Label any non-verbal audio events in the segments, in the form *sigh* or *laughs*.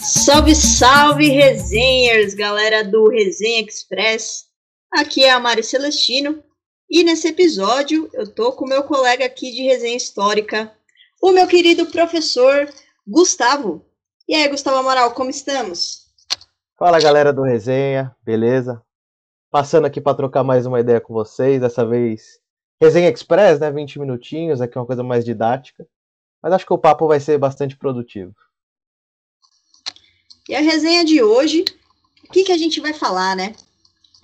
Salve, salve, resenhers, galera do Resenha Express. Aqui é a Mari Celestino e nesse episódio eu tô com meu colega aqui de resenha histórica, o meu querido professor Gustavo. E aí, Gustavo Amaral, como estamos? Fala, galera do Resenha, beleza? Passando aqui para trocar mais uma ideia com vocês, dessa vez Resenha Express, né? 20 minutinhos, aqui é uma coisa mais didática. Mas acho que o papo vai ser bastante produtivo. E a resenha de hoje, o que, que a gente vai falar, né?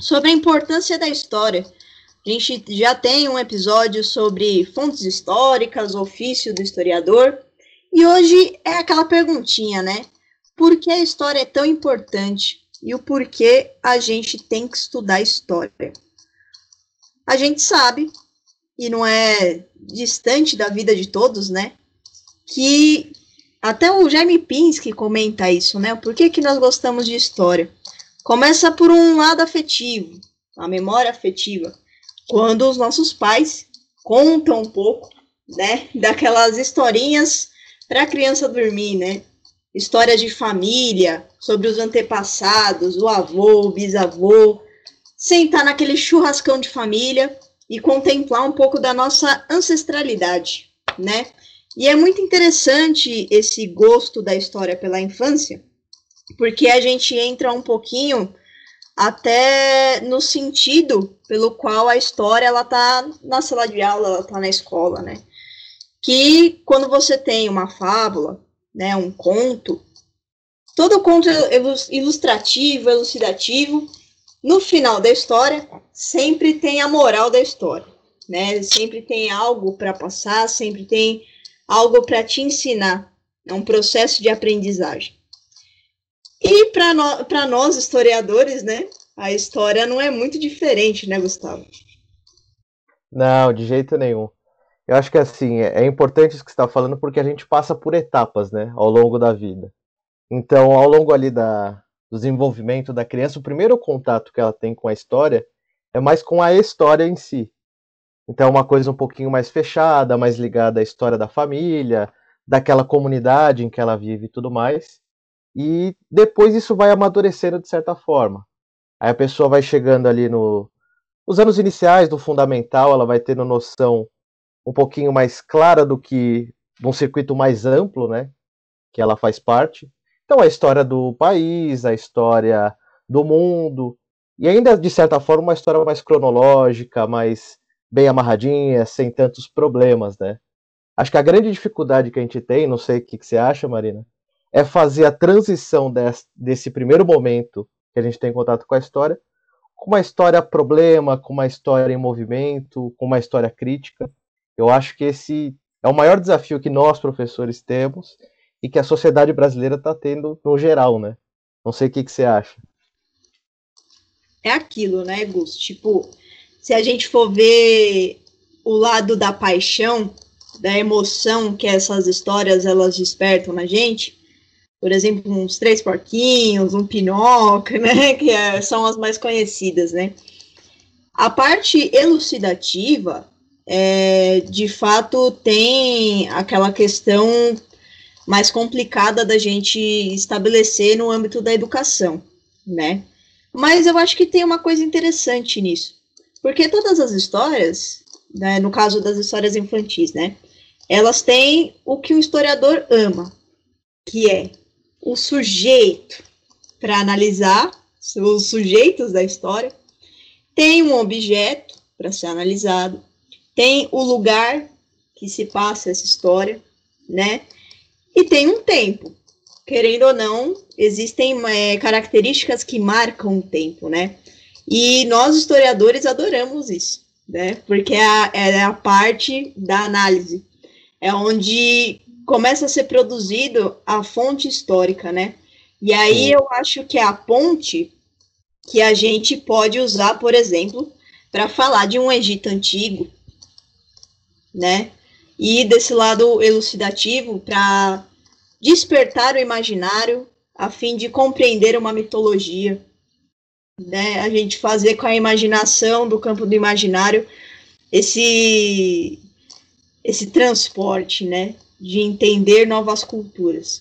Sobre a importância da história. A gente já tem um episódio sobre fontes históricas, ofício do historiador. E hoje é aquela perguntinha, né? Por que a história é tão importante e o porquê a gente tem que estudar história? A gente sabe, e não é distante da vida de todos, né? Que até o Jaime Pinsky comenta isso, né? Por que, que nós gostamos de história? Começa por um lado afetivo, a memória afetiva. Quando os nossos pais contam um pouco, né? Daquelas historinhas para a criança dormir, né? História de família, sobre os antepassados, o avô, o bisavô. Sentar naquele churrascão de família e contemplar um pouco da nossa ancestralidade, né? E é muito interessante esse gosto da história pela infância, porque a gente entra um pouquinho até no sentido pelo qual a história ela tá na sala de aula, ela tá na escola, né? Que quando você tem uma fábula, né, um conto, todo conto ilustrativo, elucidativo, no final da história sempre tem a moral da história, né? Sempre tem algo para passar, sempre tem algo para te ensinar. É um processo de aprendizagem. E para no, nós, historiadores, né? A história não é muito diferente, né, Gustavo? Não, de jeito nenhum. Eu acho que assim, é, é importante isso que você está falando porque a gente passa por etapas, né, ao longo da vida. Então, ao longo ali da, do desenvolvimento da criança, o primeiro contato que ela tem com a história é mais com a história em si. Então, é uma coisa um pouquinho mais fechada, mais ligada à história da família, daquela comunidade em que ela vive e tudo mais. E depois isso vai amadurecendo de certa forma. Aí a pessoa vai chegando ali no, nos anos iniciais do fundamental, ela vai tendo noção um pouquinho mais clara do que de um circuito mais amplo, né, que ela faz parte. Então a história do país, a história do mundo e ainda de certa forma uma história mais cronológica, mais bem amarradinha, sem tantos problemas, né? Acho que a grande dificuldade que a gente tem, não sei o que, que você acha, Marina, é fazer a transição desse, desse primeiro momento que a gente tem contato com a história, com uma história problema, com uma história em movimento, com uma história crítica. Eu acho que esse é o maior desafio que nós, professores, temos e que a sociedade brasileira está tendo no geral, né? Não sei o que, que você acha. É aquilo, né, Gus? Tipo, se a gente for ver o lado da paixão, da emoção que essas histórias elas despertam na gente, por exemplo, uns Três Porquinhos, um Pinóquio, *laughs* né, que é, são as mais conhecidas, né. A parte elucidativa, é, de fato, tem aquela questão mais complicada da gente estabelecer no âmbito da educação, né. Mas eu acho que tem uma coisa interessante nisso. Porque todas as histórias, né, no caso das histórias infantis, né, elas têm o que o historiador ama, que é o sujeito para analisar os sujeitos da história, tem um objeto para ser analisado, tem o lugar que se passa essa história, né? E tem um tempo. Querendo ou não, existem é, características que marcam o tempo, né? E nós, historiadores, adoramos isso, né? Porque é a, é a parte da análise. É onde começa a ser produzido a fonte histórica, né? E aí eu acho que é a ponte que a gente pode usar, por exemplo, para falar de um Egito antigo, né? E desse lado elucidativo para despertar o imaginário a fim de compreender uma mitologia, né, a gente fazer com a imaginação do campo do imaginário esse esse transporte, né? De entender novas culturas.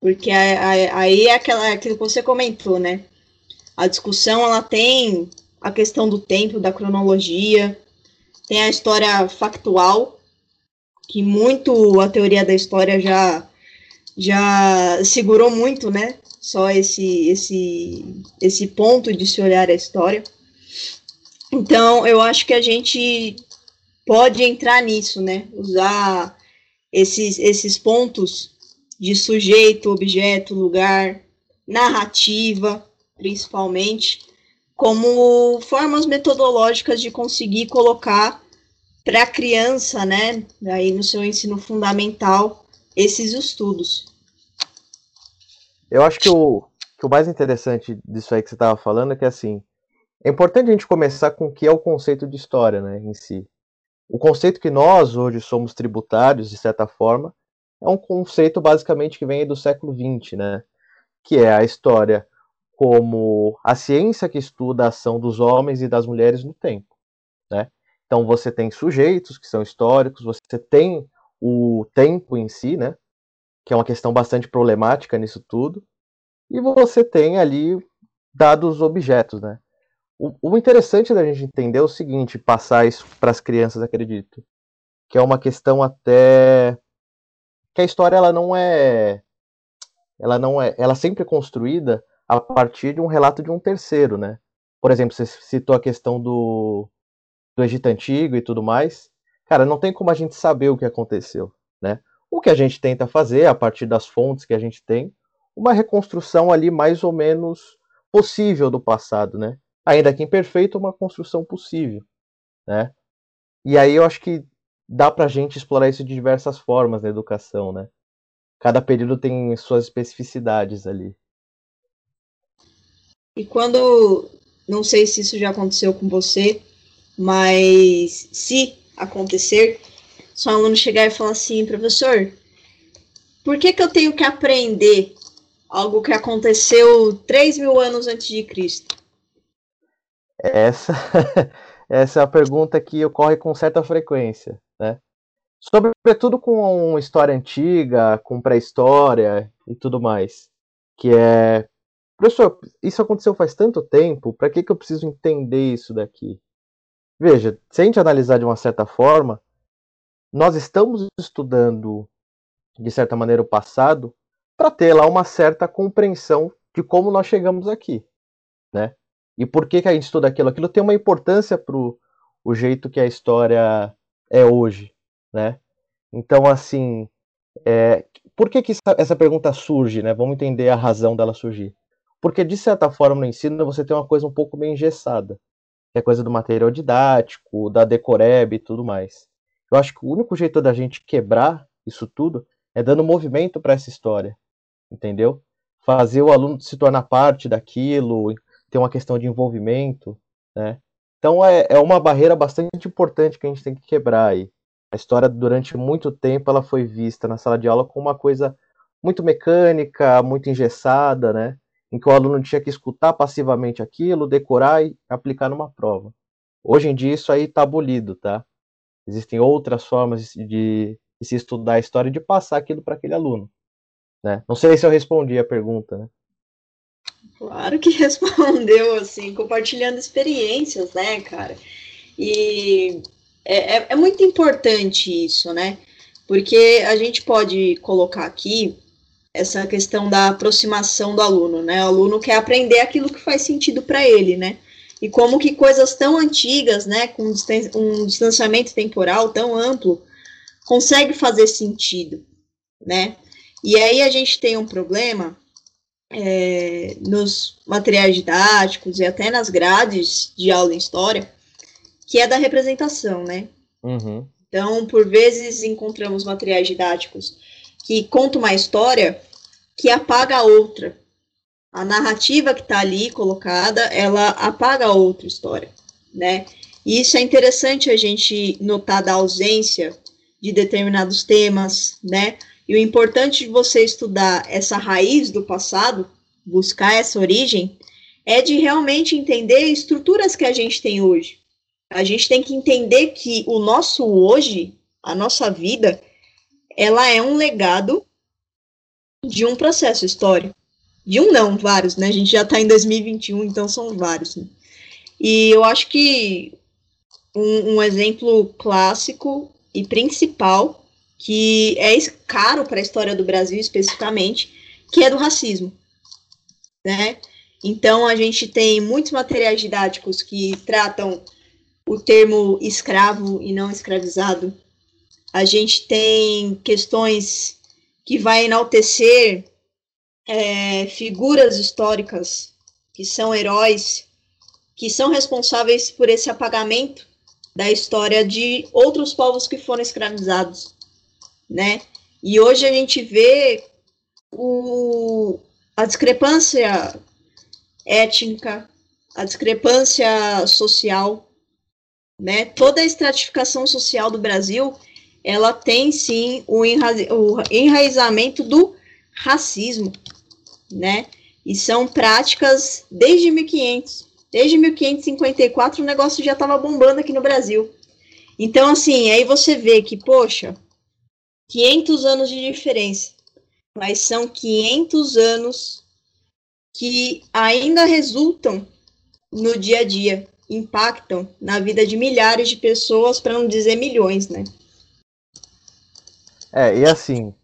Porque aí é aquela, aquilo que você comentou, né? A discussão ela tem a questão do tempo, da cronologia, tem a história factual, que muito a teoria da história já já segurou muito, né? Só esse esse esse ponto de se olhar a história. Então, eu acho que a gente pode entrar nisso, né? Usar esses esses pontos de sujeito, objeto, lugar, narrativa, principalmente, como formas metodológicas de conseguir colocar para a criança, né, aí no seu ensino fundamental, esses estudos. Eu acho que o, que o mais interessante disso aí que você estava falando é que, assim, é importante a gente começar com o que é o conceito de história, né, em si. O conceito que nós hoje somos tributários, de certa forma, é um conceito basicamente que vem do século XX, né, que é a história como a ciência que estuda a ação dos homens e das mulheres no tempo, né? Então você tem sujeitos que são históricos, você tem o tempo em si, né? Que é uma questão bastante problemática nisso tudo. E você tem ali dados objetos, né? O, o interessante da gente entender é o seguinte, passar isso para as crianças, acredito, que é uma questão até que a história ela não é ela não é ela sempre é construída a partir de um relato de um terceiro, né? Por exemplo, você citou a questão do do Egito Antigo e tudo mais, cara, não tem como a gente saber o que aconteceu, né? O que a gente tenta fazer, a partir das fontes que a gente tem, uma reconstrução ali mais ou menos possível do passado, né? Ainda que imperfeito, uma construção possível, né? E aí eu acho que dá pra gente explorar isso de diversas formas na educação, né? Cada período tem suas especificidades ali. E quando, não sei se isso já aconteceu com você, mas se acontecer, só um aluno chegar e falar assim, professor, por que, que eu tenho que aprender algo que aconteceu 3 mil anos antes de Cristo? Essa, *laughs* essa é a pergunta que ocorre com certa frequência, né? Sobretudo com história antiga, com pré-história e tudo mais. Que é, professor, isso aconteceu faz tanto tempo, para que, que eu preciso entender isso daqui? Veja, se a gente analisar de uma certa forma, nós estamos estudando, de certa maneira, o passado para ter lá uma certa compreensão de como nós chegamos aqui, né? E por que, que a gente estuda aquilo? Aquilo tem uma importância para o jeito que a história é hoje, né? Então, assim, é, por que, que essa pergunta surge, né? Vamos entender a razão dela surgir. Porque, de certa forma, no ensino, você tem uma coisa um pouco meio engessada que é coisa do material didático, da Decoreb e tudo mais. Eu acho que o único jeito da gente quebrar isso tudo é dando movimento para essa história, entendeu? Fazer o aluno se tornar parte daquilo, ter uma questão de envolvimento, né? Então é, é uma barreira bastante importante que a gente tem que quebrar aí. A história, durante muito tempo, ela foi vista na sala de aula como uma coisa muito mecânica, muito engessada, né? Em que o aluno tinha que escutar passivamente aquilo, decorar e aplicar numa prova. Hoje em dia isso aí está abolido, tá? Existem outras formas de, de, se estudar a história e de passar aquilo para aquele aluno. Né? Não sei se eu respondi a pergunta, né? Claro que *laughs* respondeu, assim, compartilhando experiências, né, cara? E é, é, é muito importante isso, né? Porque a gente pode colocar aqui essa questão da aproximação do aluno, né? O aluno quer aprender aquilo que faz sentido para ele, né? E como que coisas tão antigas, né, com um distanciamento temporal tão amplo, consegue fazer sentido, né? E aí a gente tem um problema é, nos materiais didáticos e até nas grades de aula em história, que é da representação, né? Uhum. Então, por vezes encontramos materiais didáticos que conta uma história que apaga a outra. A narrativa que está ali colocada, ela apaga a outra história, né? E isso é interessante a gente notar da ausência de determinados temas, né? E o importante de você estudar essa raiz do passado, buscar essa origem, é de realmente entender estruturas que a gente tem hoje. A gente tem que entender que o nosso hoje a nossa vida, ela é um legado de um processo histórico. De um não, vários, né? A gente já está em 2021, então são vários. Né? E eu acho que um, um exemplo clássico e principal, que é caro para a história do Brasil especificamente, que é do racismo. Né? Então, a gente tem muitos materiais didáticos que tratam o termo escravo e não escravizado. A gente tem questões que vai enaltecer é, figuras históricas que são heróis, que são responsáveis por esse apagamento da história de outros povos que foram escravizados, né? E hoje a gente vê o, a discrepância étnica, a discrepância social, né? Toda a estratificação social do Brasil, ela tem sim o, enra o enraizamento do racismo, né? E são práticas desde 1500. Desde 1554 o negócio já estava bombando aqui no Brasil. Então, assim, aí você vê que, poxa, 500 anos de diferença, mas são 500 anos que ainda resultam no dia a dia, impactam na vida de milhares de pessoas, para não dizer milhões, né? É, e assim,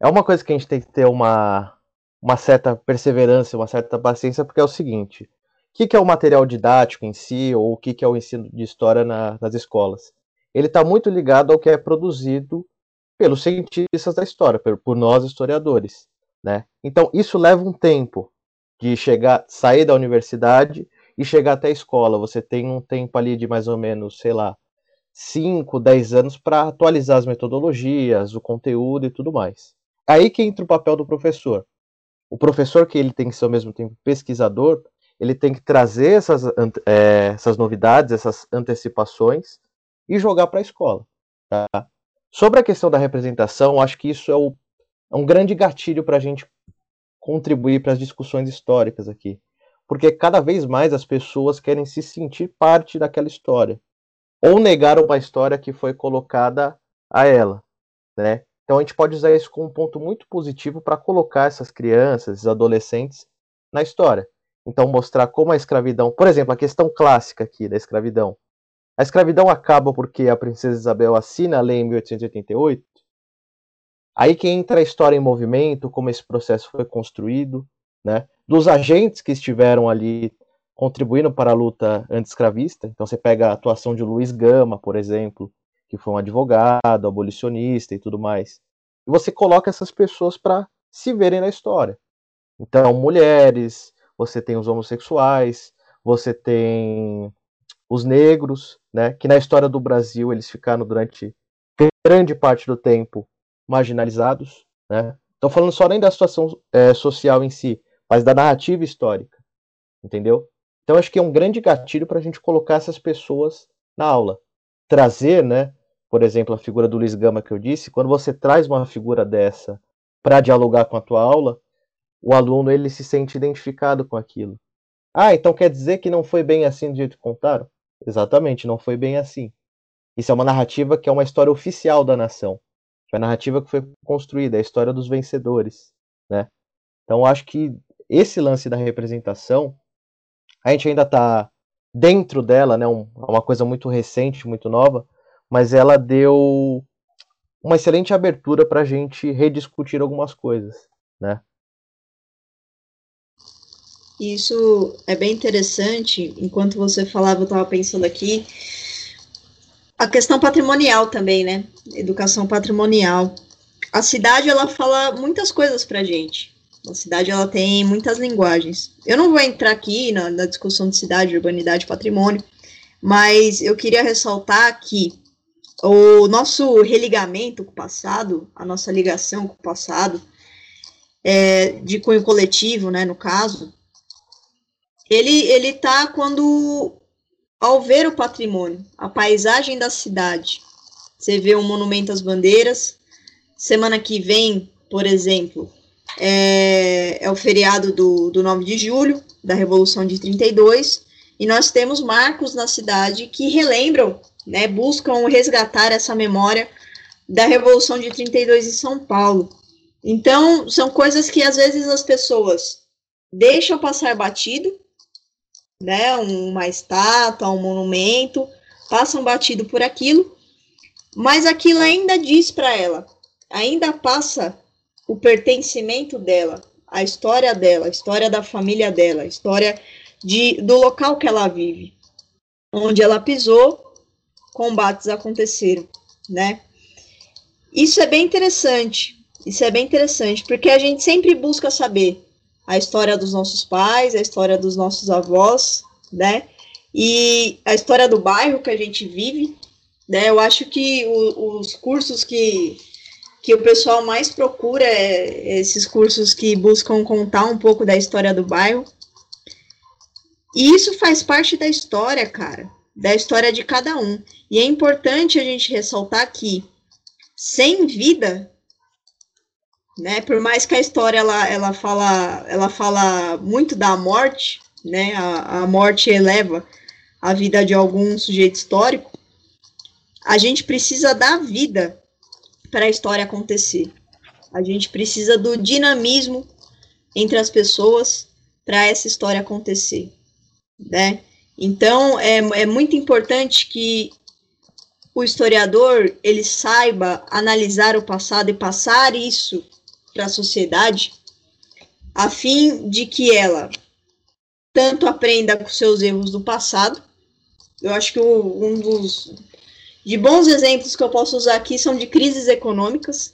é uma coisa que a gente tem que ter uma, uma certa perseverança, uma certa paciência, porque é o seguinte: o que, que é o material didático em si, ou o que, que é o ensino de história na, nas escolas? Ele está muito ligado ao que é produzido pelos cientistas da história, por, por nós historiadores. Né? Então, isso leva um tempo de chegar, sair da universidade e chegar até a escola. Você tem um tempo ali de mais ou menos, sei lá, 5, 10 anos para atualizar as metodologias, o conteúdo e tudo mais. Aí que entra o papel do professor. O professor que ele tem que ser ao mesmo tempo pesquisador, ele tem que trazer essas, é, essas novidades, essas antecipações e jogar para a escola. Tá? Sobre a questão da representação, acho que isso é, o, é um grande gatilho para a gente contribuir para as discussões históricas aqui. Porque cada vez mais as pessoas querem se sentir parte daquela história. Ou negar uma história que foi colocada a ela. Né? Então a gente pode usar isso como um ponto muito positivo para colocar essas crianças, esses adolescentes na história. Então mostrar como a escravidão, por exemplo, a questão clássica aqui da escravidão. A escravidão acaba porque a princesa Isabel assina a lei em 1888. Aí que entra a história em movimento, como esse processo foi construído, né? Dos agentes que estiveram ali contribuindo para a luta anti-escravista. Então você pega a atuação de Luiz Gama, por exemplo, que foi um advogado, abolicionista e tudo mais. E você coloca essas pessoas para se verem na história. Então, mulheres, você tem os homossexuais, você tem os negros, né, que na história do Brasil eles ficaram durante grande parte do tempo marginalizados. Né? Estou falando só nem da situação é, social em si, mas da narrativa histórica, entendeu? Então acho que é um grande gatilho para a gente colocar essas pessoas na aula, trazer, né, por exemplo, a figura do Luiz Gama que eu disse, quando você traz uma figura dessa para dialogar com a tua aula, o aluno ele se sente identificado com aquilo. Ah, então quer dizer que não foi bem assim do jeito que contaram? Exatamente, não foi bem assim. Isso é uma narrativa que é uma história oficial da nação. Foi a narrativa que foi construída, é a história dos vencedores, né? Então acho que esse lance da representação, a gente ainda está dentro dela, né? Um, é uma coisa muito recente, muito nova, mas ela deu uma excelente abertura para a gente rediscutir algumas coisas, né? Isso é bem interessante. Enquanto você falava, eu estava pensando aqui. A questão patrimonial também, né? Educação patrimonial. A cidade, ela fala muitas coisas pra gente. A cidade, ela tem muitas linguagens. Eu não vou entrar aqui na, na discussão de cidade, urbanidade, patrimônio, mas eu queria ressaltar que o nosso religamento com o passado, a nossa ligação com o passado, é, de cunho coletivo, né, no caso, ele ele tá quando ao ver o patrimônio, a paisagem da cidade, você vê um monumento às bandeiras. Semana que vem, por exemplo, é, é o feriado do, do 9 de julho, da Revolução de 32, e nós temos marcos na cidade que relembram, né, buscam resgatar essa memória da Revolução de 32 em São Paulo. Então, são coisas que às vezes as pessoas deixam passar batido, né? Uma estátua, um monumento, passam batido por aquilo, mas aquilo ainda diz para ela, ainda passa o pertencimento dela, a história dela, a história da família dela, a história de, do local que ela vive. Onde ela pisou, combates aconteceram, né? Isso é bem interessante. Isso é bem interessante, porque a gente sempre busca saber a história dos nossos pais, a história dos nossos avós, né? E a história do bairro que a gente vive, né? Eu acho que o, os cursos que, que o pessoal mais procura é esses cursos que buscam contar um pouco da história do bairro. E isso faz parte da história, cara, da história de cada um. E é importante a gente ressaltar que sem vida, né? Por mais que a história ela, ela fala ela fala muito da morte, né? A, a morte eleva a vida de algum sujeito histórico. A gente precisa dar vida para a história acontecer. A gente precisa do dinamismo entre as pessoas para essa história acontecer, né? Então é, é muito importante que o historiador ele saiba analisar o passado e passar isso para a sociedade, a fim de que ela tanto aprenda com seus erros do passado. Eu acho que o, um dos de bons exemplos que eu posso usar aqui são de crises econômicas.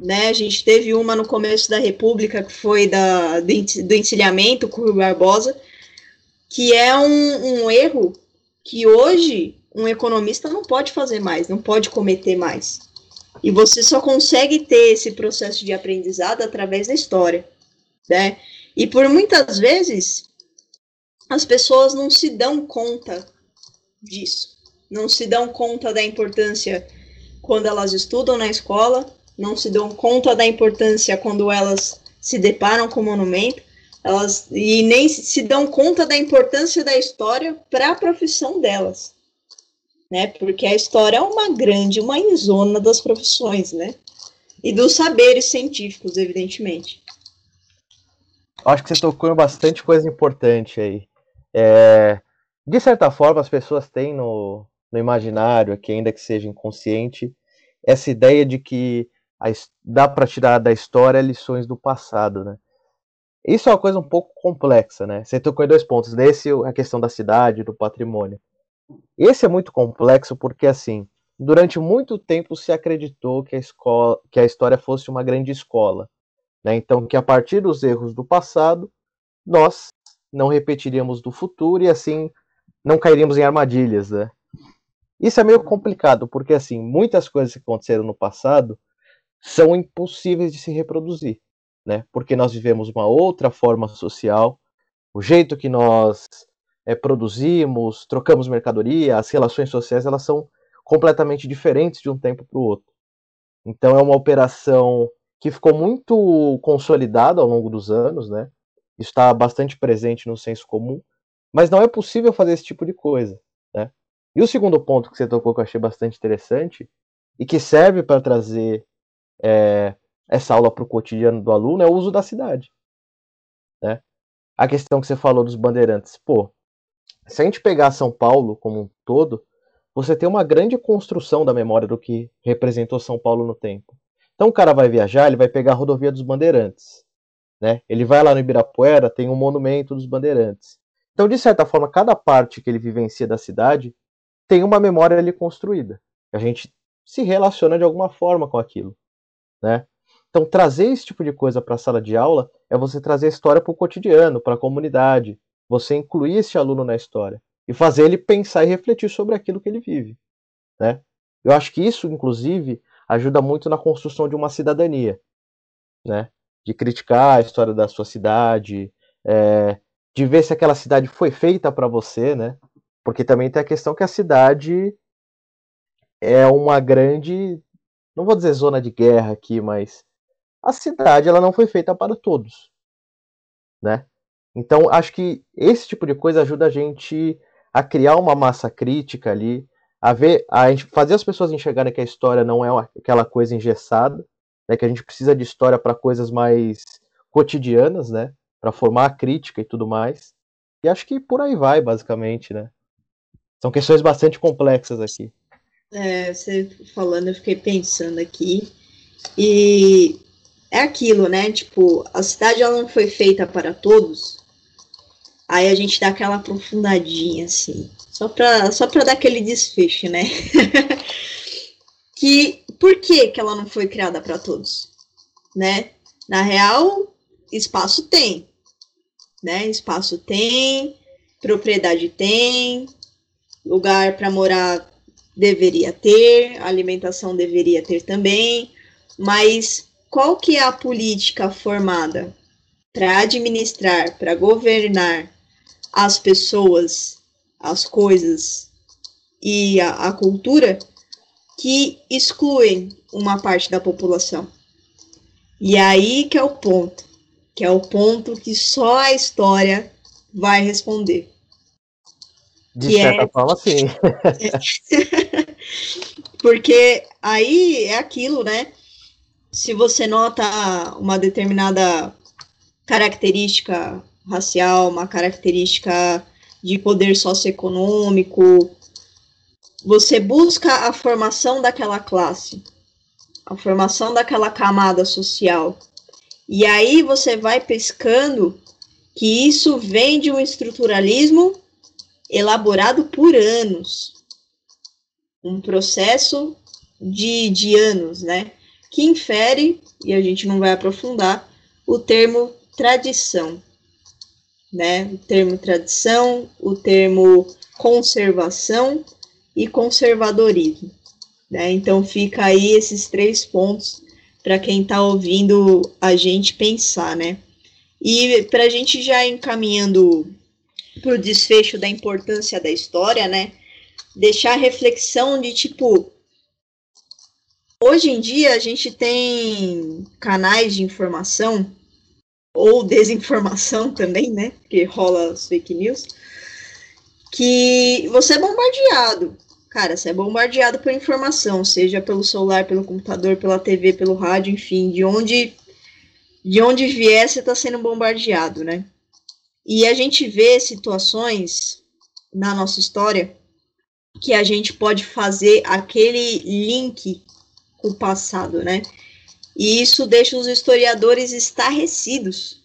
Né? A gente teve uma no começo da República, que foi da, do encilhamento com o Barbosa, que é um, um erro que hoje um economista não pode fazer mais, não pode cometer mais. E você só consegue ter esse processo de aprendizado através da história, né? E por muitas vezes as pessoas não se dão conta disso, não se dão conta da importância quando elas estudam na escola, não se dão conta da importância quando elas se deparam com o monumento, elas e nem se dão conta da importância da história para a profissão delas né? Porque a história é uma grande zona das profissões, né? E dos saberes científicos, evidentemente. Acho que você tocou em bastante coisa importante aí. É, de certa forma, as pessoas têm no, no imaginário, aqui ainda que seja inconsciente, essa ideia de que a, dá para tirar da história lições do passado, né? Isso é uma coisa um pouco complexa, né? Você tocou em dois pontos. Nesse, a questão da cidade, do patrimônio. Esse é muito complexo porque, assim, durante muito tempo se acreditou que a, escola, que a história fosse uma grande escola. Né? Então, que a partir dos erros do passado, nós não repetiríamos do futuro e, assim, não cairíamos em armadilhas. Né? Isso é meio complicado, porque, assim, muitas coisas que aconteceram no passado são impossíveis de se reproduzir. Né? Porque nós vivemos uma outra forma social, o jeito que nós é, produzimos, trocamos mercadoria, as relações sociais elas são completamente diferentes de um tempo para o outro. Então é uma operação que ficou muito consolidada ao longo dos anos, né? Está bastante presente no senso comum, mas não é possível fazer esse tipo de coisa? E o segundo ponto que você tocou que eu achei bastante interessante e que serve para trazer é, essa aula para o cotidiano do aluno é o uso da cidade, né? A questão que você falou dos bandeirantes, pô, se a gente pegar São Paulo como um todo, você tem uma grande construção da memória do que representou São Paulo no tempo. Então o cara vai viajar, ele vai pegar a rodovia dos Bandeirantes. Né? Ele vai lá no Ibirapuera, tem um monumento dos Bandeirantes. Então, de certa forma, cada parte que ele vivencia da cidade tem uma memória ali construída. A gente se relaciona de alguma forma com aquilo. Né? Então, trazer esse tipo de coisa para a sala de aula é você trazer a história para o cotidiano, para a comunidade, você incluir esse aluno na história e fazer ele pensar e refletir sobre aquilo que ele vive, né? Eu acho que isso, inclusive, ajuda muito na construção de uma cidadania, né? De criticar a história da sua cidade, é, de ver se aquela cidade foi feita para você, né? Porque também tem a questão que a cidade é uma grande, não vou dizer zona de guerra aqui, mas a cidade ela não foi feita para todos, né? Então, acho que esse tipo de coisa ajuda a gente a criar uma massa crítica ali, a ver, a fazer as pessoas enxergarem que a história não é aquela coisa engessada, né, que a gente precisa de história para coisas mais cotidianas, né, para formar a crítica e tudo mais. E acho que por aí vai, basicamente, né. São questões bastante complexas aqui. É, você falando, eu fiquei pensando aqui. E é aquilo, né? Tipo, a cidade ela não foi feita para todos. Aí a gente dá aquela aprofundadinha, assim. Só pra, só dar aquele desfecho, né? *laughs* que por que, que ela não foi criada para todos? Né? Na real, espaço tem. Né? Espaço tem, propriedade tem, lugar para morar deveria ter, alimentação deveria ter também, mas qual que é a política formada para administrar, para governar as pessoas, as coisas e a, a cultura que excluem uma parte da população? E aí que é o ponto, que é o ponto que só a história vai responder. De certa é... forma, sim. *laughs* Porque aí é aquilo, né? Se você nota uma determinada característica racial, uma característica de poder socioeconômico, você busca a formação daquela classe, a formação daquela camada social. E aí você vai pescando que isso vem de um estruturalismo elaborado por anos. Um processo de, de anos, né? Que infere, e a gente não vai aprofundar, o termo tradição. Né? O termo tradição, o termo conservação e conservadorismo. Né? Então fica aí esses três pontos para quem está ouvindo a gente pensar, né? E para a gente já encaminhando para o desfecho da importância da história, né? Deixar reflexão de tipo. Hoje em dia a gente tem canais de informação ou desinformação *laughs* também, né? Que rola as fake news. Que você é bombardeado. Cara, você é bombardeado por informação, seja pelo celular, pelo computador, pela TV, pelo rádio, enfim, de onde de onde vier você está sendo bombardeado, né? E a gente vê situações na nossa história que a gente pode fazer aquele link com o passado, né? E isso deixa os historiadores estarrecidos,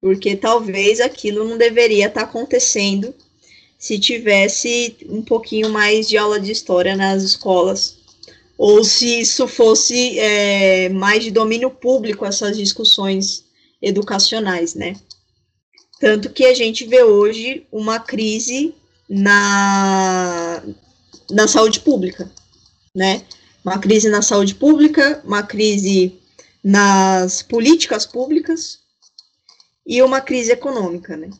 porque talvez aquilo não deveria estar acontecendo se tivesse um pouquinho mais de aula de história nas escolas, ou se isso fosse é, mais de domínio público, essas discussões educacionais, né? Tanto que a gente vê hoje uma crise na, na saúde pública, né? Uma crise na saúde pública, uma crise nas políticas públicas e uma crise econômica, né?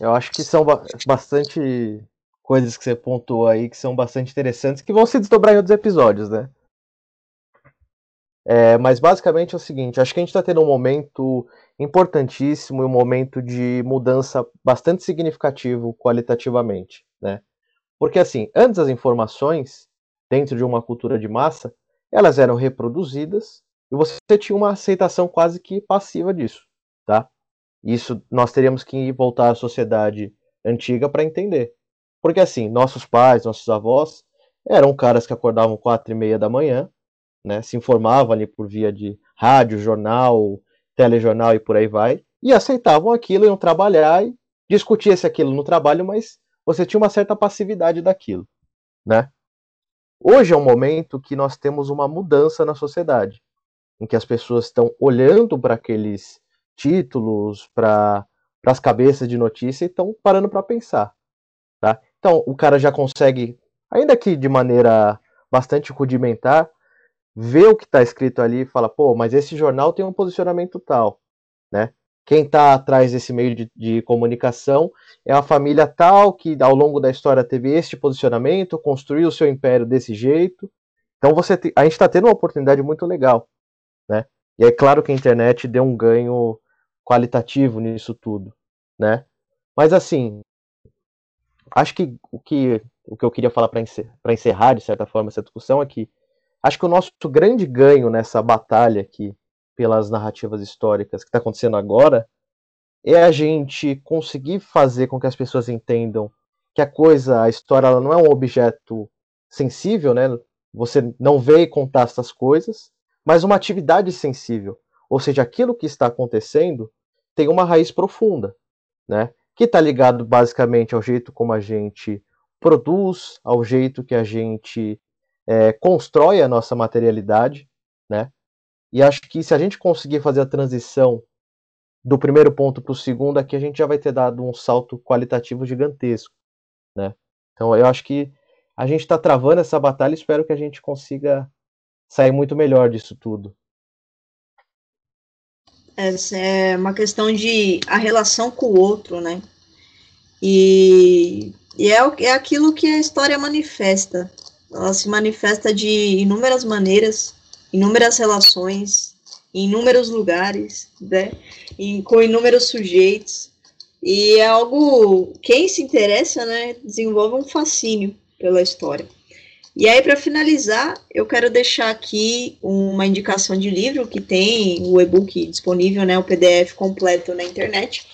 Eu acho que são bastante coisas que você pontuou aí que são bastante interessantes que vão se desdobrar em outros episódios, né? É, mas basicamente é o seguinte, acho que a gente está tendo um momento importantíssimo e um momento de mudança bastante significativo qualitativamente, né? Porque assim, antes as informações dentro de uma cultura de massa, elas eram reproduzidas e você tinha uma aceitação quase que passiva disso, tá? Isso nós teríamos que voltar à sociedade antiga para entender. Porque assim, nossos pais, nossos avós eram caras que acordavam quatro e meia da manhã, né, se informavam ali por via de rádio, jornal, telejornal e por aí vai, e aceitavam aquilo, iam trabalhar e discutia-se aquilo no trabalho, mas você tinha uma certa passividade daquilo, né? Hoje é um momento que nós temos uma mudança na sociedade, em que as pessoas estão olhando para aqueles títulos, para as cabeças de notícia e estão parando para pensar, tá? Então, o cara já consegue, ainda que de maneira bastante rudimentar, vê o que está escrito ali e fala, pô, mas esse jornal tem um posicionamento tal, né? Quem está atrás desse meio de, de, comunicação é a família tal que ao longo da história teve este posicionamento, construiu o seu império desse jeito. Então você te, a gente está tendo uma oportunidade muito legal, né? E é claro que a internet deu um ganho qualitativo nisso tudo, né? Mas assim, acho que o que, o que eu queria falar para encerrar, encerrar, de certa forma, essa discussão é que acho que o nosso grande ganho nessa batalha aqui pelas narrativas históricas que está acontecendo agora é a gente conseguir fazer com que as pessoas entendam que a coisa, a história, ela não é um objeto sensível, né? Você não vê e contar essas coisas, mas uma atividade sensível. Ou seja, aquilo que está acontecendo tem uma raiz profunda, né? Que está ligado basicamente ao jeito como a gente produz, ao jeito que a gente é, constrói a nossa materialidade, né? E acho que se a gente conseguir fazer a transição do primeiro ponto para o segundo, aqui a gente já vai ter dado um salto qualitativo gigantesco, né? Então eu acho que a gente está travando essa batalha e espero que a gente consiga sair muito melhor disso tudo. Essa é uma questão de a relação com o outro, né? E, e é, é aquilo que a história manifesta. Ela se manifesta de inúmeras maneiras, inúmeras relações, em inúmeros lugares, né? E com inúmeros sujeitos. E é algo. Quem se interessa, né? Desenvolve um fascínio pela história. E aí, para finalizar, eu quero deixar aqui uma indicação de livro que tem o e-book disponível, né? O PDF completo na internet.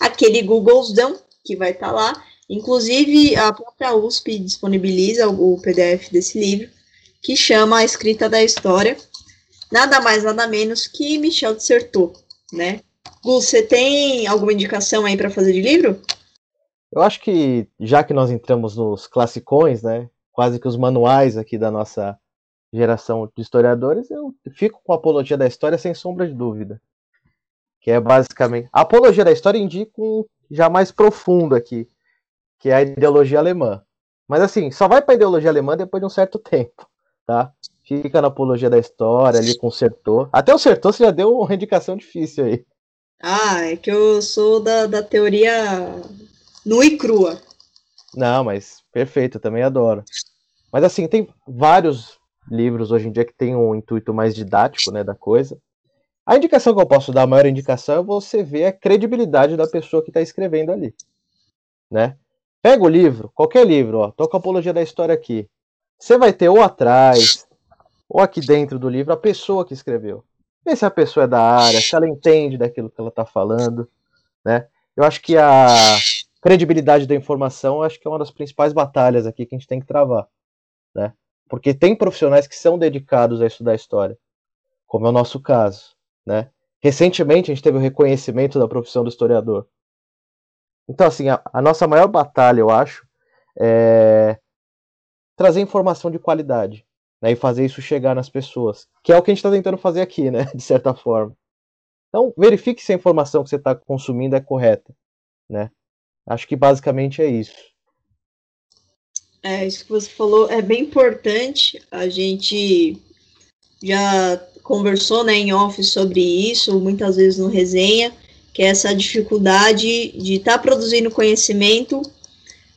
Aquele Googlezão que vai estar tá lá. Inclusive, a própria USP disponibiliza o PDF desse livro, que chama A Escrita da História nada mais, nada menos que Michel Dissertou, né? Gu, você tem alguma indicação aí para fazer de livro? Eu acho que, já que nós entramos nos classicões, né? Quase que os manuais aqui da nossa geração de historiadores, eu fico com a Apologia da História sem sombra de dúvida. Que é basicamente. A Apologia da História indica um já mais profundo aqui, que é a ideologia alemã. Mas assim, só vai para a ideologia alemã depois de um certo *laughs* tempo, tá? Fica na apologia da história, ali com o Sertor. Até o Sertor você já deu uma indicação difícil aí. Ah, é que eu sou da, da teoria nua e crua. Não, mas perfeito, eu também adoro. Mas assim, tem vários livros hoje em dia que tem um intuito mais didático, né, da coisa. A indicação que eu posso dar, a maior indicação, é você ver a credibilidade da pessoa que está escrevendo ali, né? Pega o livro, qualquer livro, ó, tô com a apologia da história aqui. Você vai ter ou atrás, ou aqui dentro do livro, a pessoa que escreveu. Vê se a pessoa é da área, se ela entende daquilo que ela está falando, né? Eu acho que a credibilidade da informação, acho que é uma das principais batalhas aqui que a gente tem que travar, né? Porque tem profissionais que são dedicados a estudar história, como é o nosso caso, né? Recentemente a gente teve o reconhecimento da profissão do historiador. Então, assim, a, a nossa maior batalha, eu acho, é trazer informação de qualidade né, e fazer isso chegar nas pessoas, que é o que a gente está tentando fazer aqui, né, *laughs* de certa forma. Então, verifique se a informação que você está consumindo é correta, né? Acho que basicamente é isso. É, isso que você falou é bem importante. A gente já conversou né, em off sobre isso, muitas vezes no resenha, que é essa dificuldade de estar tá produzindo conhecimento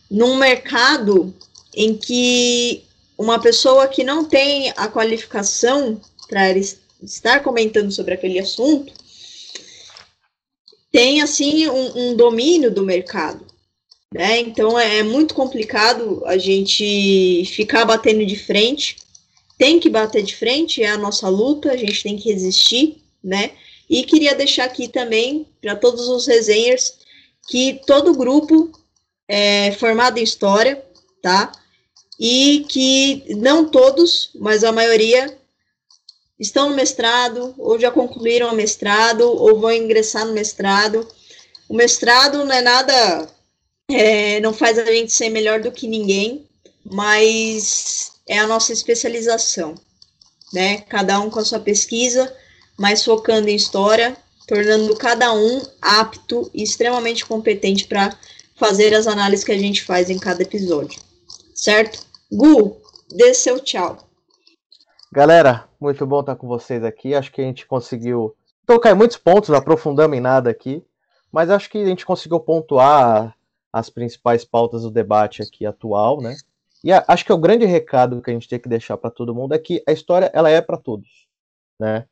num mercado em que uma pessoa que não tem a qualificação para estar comentando sobre aquele assunto tem assim um, um domínio do mercado. Né? Então é, é muito complicado a gente ficar batendo de frente. Tem que bater de frente, é a nossa luta, a gente tem que resistir, né? E queria deixar aqui também para todos os resenhers que todo grupo é formado em história, tá? e que não todos, mas a maioria estão no mestrado, ou já concluíram o mestrado, ou vão ingressar no mestrado. O mestrado não é nada, é, não faz a gente ser melhor do que ninguém, mas é a nossa especialização, né? Cada um com a sua pesquisa, mas focando em história, tornando cada um apto e extremamente competente para fazer as análises que a gente faz em cada episódio certo? Gu, dê seu tchau. Galera, muito bom estar com vocês aqui. Acho que a gente conseguiu tocar em muitos pontos, não aprofundamos em nada aqui, mas acho que a gente conseguiu pontuar as principais pautas do debate aqui atual, né? E acho que o grande recado que a gente tem que deixar para todo mundo é que a história ela é para todos, né?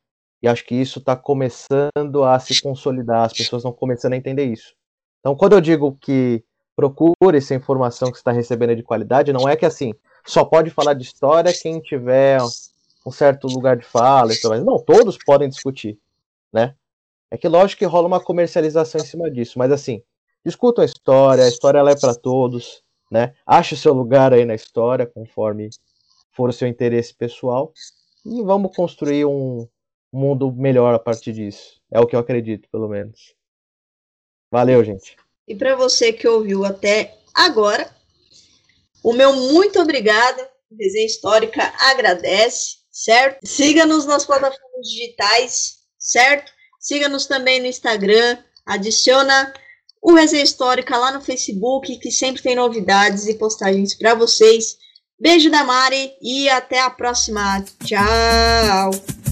E acho que isso está começando a se consolidar, as pessoas estão começando a entender isso. Então, quando eu digo que procure essa informação que está recebendo de qualidade. Não é que assim, só pode falar de história quem tiver um certo lugar de fala e tudo mais. Não, todos podem discutir, né? É que lógico que rola uma comercialização em cima disso, mas assim, discutam a história, a história ela é para todos, né? Ache o seu lugar aí na história, conforme for o seu interesse pessoal, e vamos construir um mundo melhor a partir disso. É o que eu acredito, pelo menos. Valeu, gente. E para você que ouviu até agora, o meu muito obrigada. Resenha Histórica agradece, certo? Siga-nos nas plataformas digitais, certo? Siga-nos também no Instagram, adiciona o Resenha Histórica lá no Facebook, que sempre tem novidades e postagens para vocês. Beijo da Mari e até a próxima. Tchau!